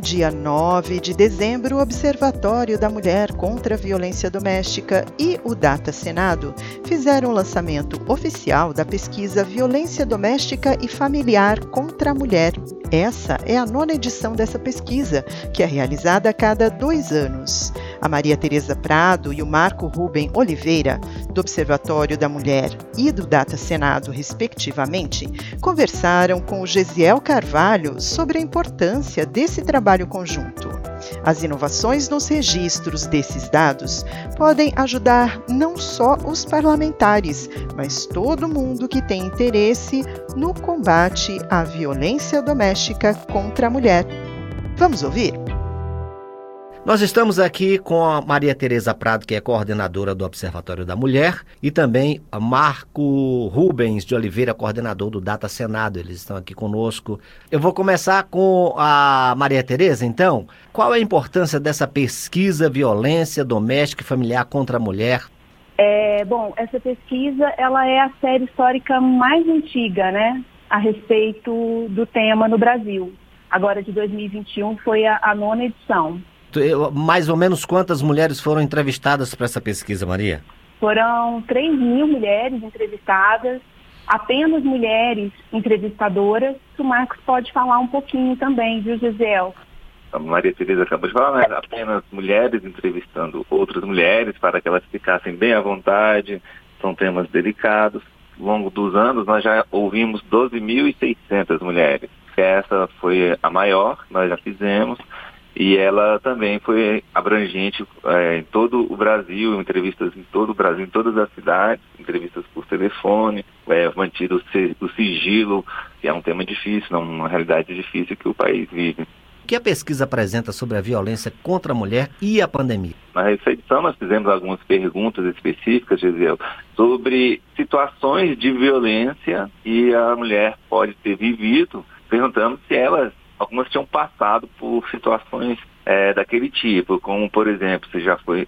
dia 9 de dezembro, o Observatório da Mulher contra a Violência Doméstica e o Data Senado fizeram o lançamento oficial da pesquisa Violência Doméstica e Familiar contra a Mulher. Essa é a nona edição dessa pesquisa, que é realizada a cada dois anos. A Maria Tereza Prado e o Marco Rubem Oliveira, do Observatório da Mulher e do Data Senado, respectivamente, conversaram com o Gesiel Carvalho sobre a importância desse trabalho conjunto. As inovações nos registros desses dados podem ajudar não só os parlamentares, mas todo mundo que tem interesse no combate à violência doméstica contra a mulher. Vamos ouvir? Nós estamos aqui com a Maria Tereza Prado, que é coordenadora do Observatório da Mulher, e também Marco Rubens de Oliveira, coordenador do Data Senado. Eles estão aqui conosco. Eu vou começar com a Maria Tereza, então. Qual é a importância dessa pesquisa violência doméstica e familiar contra a mulher? É, bom, essa pesquisa ela é a série histórica mais antiga, né, a respeito do tema no Brasil. Agora de 2021 foi a, a nona edição mais ou menos quantas mulheres foram entrevistadas para essa pesquisa, Maria? Foram 3 mil mulheres entrevistadas, apenas mulheres entrevistadoras. O Marcos pode falar um pouquinho também, viu, Gisele? A Maria Tereza acabou de falar, mas apenas mulheres entrevistando outras mulheres para que elas ficassem bem à vontade. São temas delicados. Ao longo dos anos, nós já ouvimos 12.600 mulheres. Essa foi a maior, nós já fizemos e ela também foi abrangente é, em todo o Brasil, entrevistas em todo o Brasil, em todas as cidades, entrevistas por telefone, é, mantido o sigilo, que é um tema difícil, uma realidade difícil que o país vive. O que a pesquisa apresenta sobre a violência contra a mulher e a pandemia? Na edição nós fizemos algumas perguntas específicas, Gisele, sobre situações de violência que a mulher pode ter vivido, perguntando se elas algumas tinham passado por situações é, daquele tipo, como por exemplo, se já foi,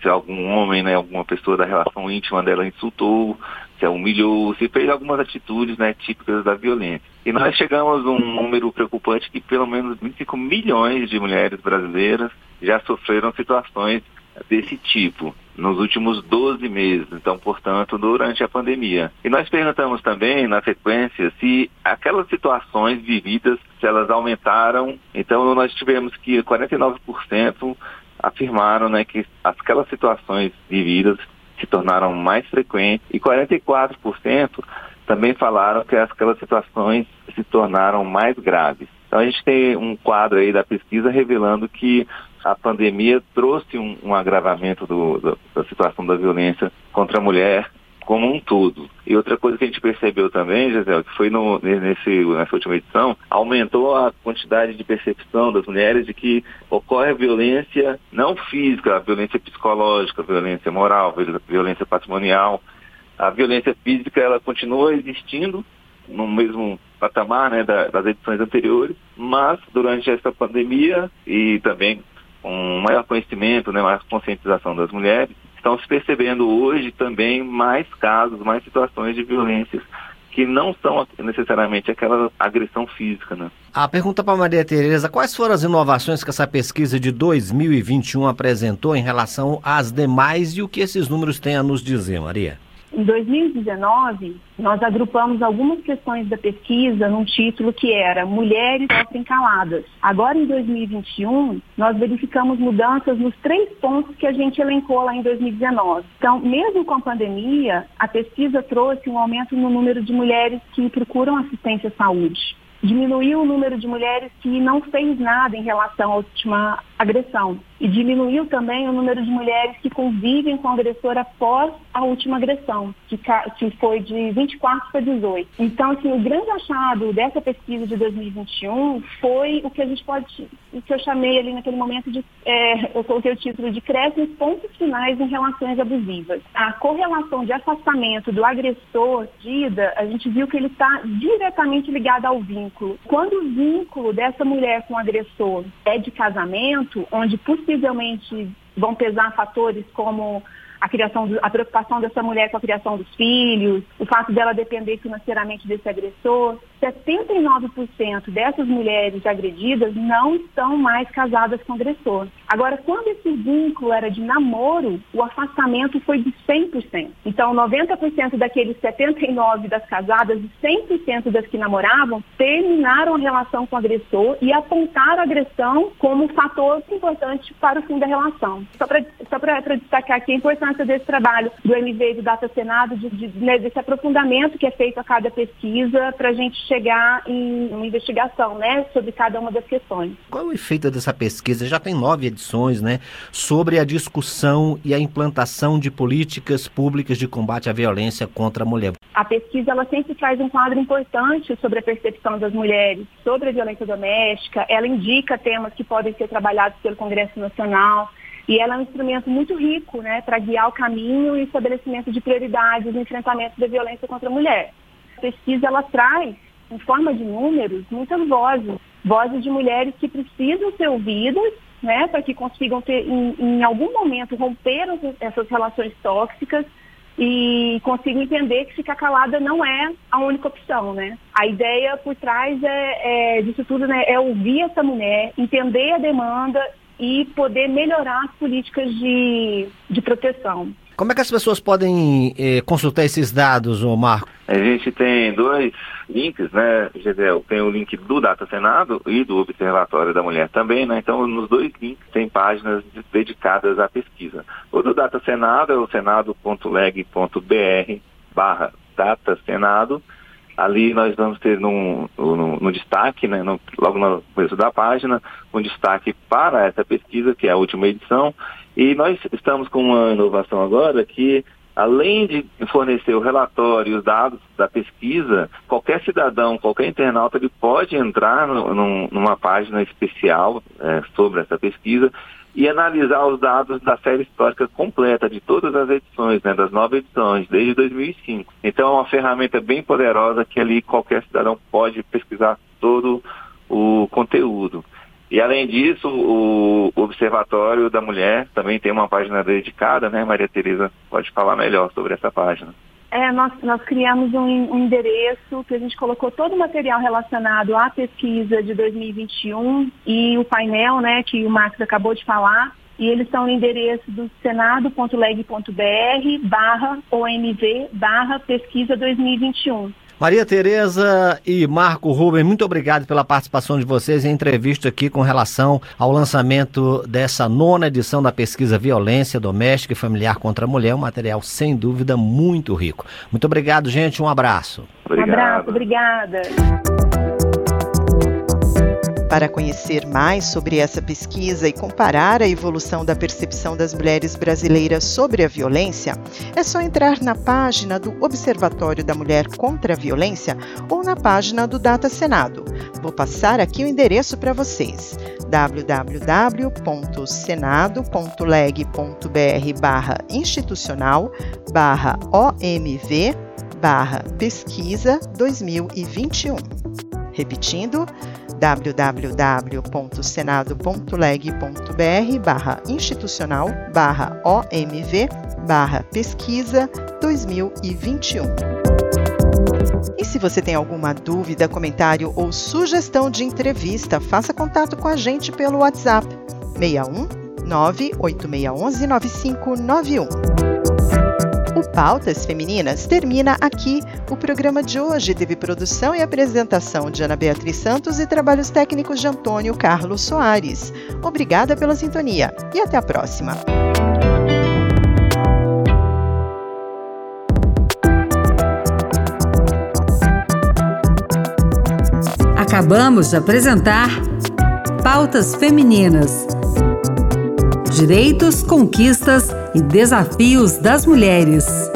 se algum homem, né, alguma pessoa da relação íntima dela insultou, se a humilhou, se fez algumas atitudes né, típicas da violência. E nós chegamos a um número preocupante que pelo menos 25 milhões de mulheres brasileiras já sofreram situações desse tipo nos últimos 12 meses, então, portanto, durante a pandemia. E nós perguntamos também, na sequência, se aquelas situações vividas, se elas aumentaram. Então, nós tivemos que 49% afirmaram né, que aquelas situações vividas se tornaram mais frequentes e 44% também falaram que aquelas situações se tornaram mais graves. Então a gente tem um quadro aí da pesquisa revelando que a pandemia trouxe um, um agravamento do, do, da situação da violência contra a mulher como um todo. E outra coisa que a gente percebeu também, Gisele, que foi no, nesse, nessa última edição, aumentou a quantidade de percepção das mulheres de que ocorre violência não física, a violência psicológica, violência moral, violência patrimonial. A violência física, ela continua existindo no mesmo patamar né, das edições anteriores, mas durante essa pandemia e também um maior conhecimento, né, maior conscientização das mulheres, estão se percebendo hoje também mais casos, mais situações de violências que não são necessariamente aquela agressão física. Né? A pergunta para Maria Tereza, quais foram as inovações que essa pesquisa de 2021 apresentou em relação às demais e o que esses números têm a nos dizer, Maria? Em 2019, nós agrupamos algumas questões da pesquisa num título que era Mulheres sofrem caladas. Agora, em 2021, nós verificamos mudanças nos três pontos que a gente elencou lá em 2019. Então, mesmo com a pandemia, a pesquisa trouxe um aumento no número de mulheres que procuram assistência à saúde diminuiu o número de mulheres que não fez nada em relação à última agressão. E diminuiu também o número de mulheres que convivem com o agressor após a última agressão, que, que foi de 24 para 18. Então, assim, o grande achado dessa pesquisa de 2021 foi o que a gente pode, o que eu chamei ali naquele momento de, é, eu coloquei o título de crescem pontos finais em relações abusivas. A correlação de afastamento do agressor, Dida, a gente viu que ele está diretamente ligado ao vínculo. Quando o vínculo dessa mulher com o agressor é de casamento, onde possivelmente vão pesar fatores como a criação, a preocupação dessa mulher com a criação dos filhos, o fato dela depender financeiramente desse agressor. 79% dessas mulheres agredidas não estão mais casadas com o agressor. Agora, quando esse vínculo era de namoro, o afastamento foi de 100%. Então, 90% daqueles 79 das casadas e 100% das que namoravam terminaram a relação com o agressor e apontaram a agressão como fator importante para o fim da relação. Só para só destacar aqui a importância desse trabalho do MV e do Data Senado, de, de, né, desse aprofundamento que é feito a cada pesquisa para a gente chegar em uma investigação né, sobre cada uma das questões. Qual é o efeito dessa pesquisa? Já tem nove edições, né? Sobre a discussão e a implantação de políticas públicas de combate à violência contra a mulher. A pesquisa ela sempre traz um quadro importante sobre a percepção das mulheres sobre a violência doméstica. Ela indica temas que podem ser trabalhados pelo Congresso Nacional. E ela é um instrumento muito rico né, para guiar o caminho e estabelecimento de prioridades no enfrentamento da violência contra a mulher. A pesquisa ela traz em forma de números, muitas vozes. Vozes de mulheres que precisam ser ouvidas, né, para que consigam ter, em, em algum momento, romper essas relações tóxicas e consigam entender que ficar calada não é a única opção, né? A ideia por trás é, é, disso tudo né, é ouvir essa mulher, entender a demanda e poder melhorar as políticas de, de proteção. Como é que as pessoas podem eh, consultar esses dados, Marco? A gente tem dois links, né, Gisele? Tem o link do Data Senado e do Observatório da Mulher também, né? Então, nos dois links tem páginas dedicadas à pesquisa. O do Data Senado é o senado.leg.br barra Data Senado. Ali nós vamos ter no destaque, né, no, logo no começo da página, um destaque para essa pesquisa, que é a última edição, e nós estamos com uma inovação agora que, além de fornecer o relatório e os dados da pesquisa, qualquer cidadão, qualquer internauta, ele pode entrar no, numa página especial é, sobre essa pesquisa e analisar os dados da série histórica completa de todas as edições, né, das nove edições, desde 2005. Então é uma ferramenta bem poderosa que ali qualquer cidadão pode pesquisar todo o conteúdo. E além disso, o Observatório da Mulher também tem uma página dedicada, né? Maria Tereza pode falar melhor sobre essa página. É, nós, nós criamos um, um, endereço que a gente colocou todo o material relacionado à pesquisa de 2021 e o painel, né, que o Marcos acabou de falar. E eles estão no endereço do senado.leg.br barra OMV barra pesquisa 2021. Maria Tereza e Marco Ruben, muito obrigado pela participação de vocês em entrevista aqui com relação ao lançamento dessa nona edição da pesquisa Violência Doméstica e Familiar contra a Mulher, um material sem dúvida muito rico. Muito obrigado, gente, um abraço. Obrigado. Um abraço, obrigada. Para conhecer mais sobre essa pesquisa e comparar a evolução da percepção das mulheres brasileiras sobre a violência, é só entrar na página do Observatório da Mulher contra a Violência ou na página do Data Senado. Vou passar aqui o endereço para vocês: www.senado.leg.br barra institucional barra OMV barra pesquisa 2021. Repetindo, www.senado.leg.br barra institucional barra OMV barra pesquisa 2021. E se você tem alguma dúvida, comentário ou sugestão de entrevista, faça contato com a gente pelo WhatsApp 61 98611 9591. Pautas Femininas termina aqui. O programa de hoje teve produção e apresentação de Ana Beatriz Santos e trabalhos técnicos de Antônio Carlos Soares. Obrigada pela sintonia e até a próxima. Acabamos de apresentar Pautas Femininas Direitos, conquistas e desafios das mulheres.